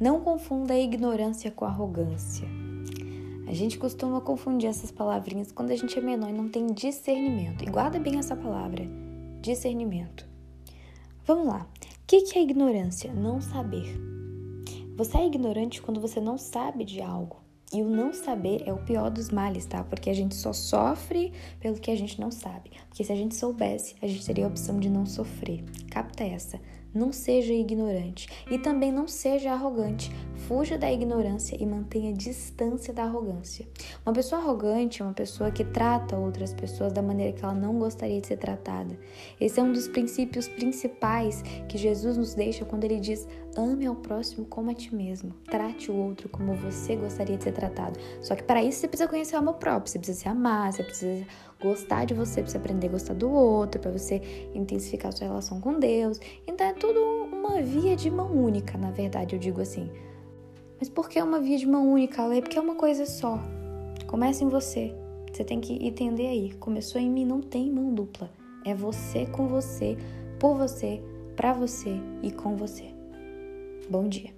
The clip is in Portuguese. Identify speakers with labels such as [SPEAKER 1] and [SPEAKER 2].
[SPEAKER 1] Não confunda a ignorância com a arrogância. A gente costuma confundir essas palavrinhas quando a gente é menor e não tem discernimento. E guarda bem essa palavra: discernimento. Vamos lá. O que é ignorância? Não saber. Você é ignorante quando você não sabe de algo. E o não saber é o pior dos males, tá? Porque a gente só sofre pelo que a gente não sabe. Porque se a gente soubesse, a gente teria a opção de não sofrer. Capta essa. Não seja ignorante e também não seja arrogante. Fuja da ignorância e mantenha distância da arrogância. Uma pessoa arrogante é uma pessoa que trata outras pessoas da maneira que ela não gostaria de ser tratada. Esse é um dos princípios principais que Jesus nos deixa quando ele diz: ame ao próximo como a ti mesmo. Trate o outro como você gostaria de ser tratado. Só que para isso você precisa conhecer o amor próprio, você precisa se amar, você precisa gostar de você, você aprender a gostar do outro, para você intensificar sua relação com Deus. Então é tudo uma via de mão única, na verdade, eu digo assim. Mas por que uma via de mão única, Ale? Porque é uma coisa só. Começa em você. Você tem que entender aí. Começou em mim, não tem mão dupla. É você com você, por você, para você e com você. Bom dia.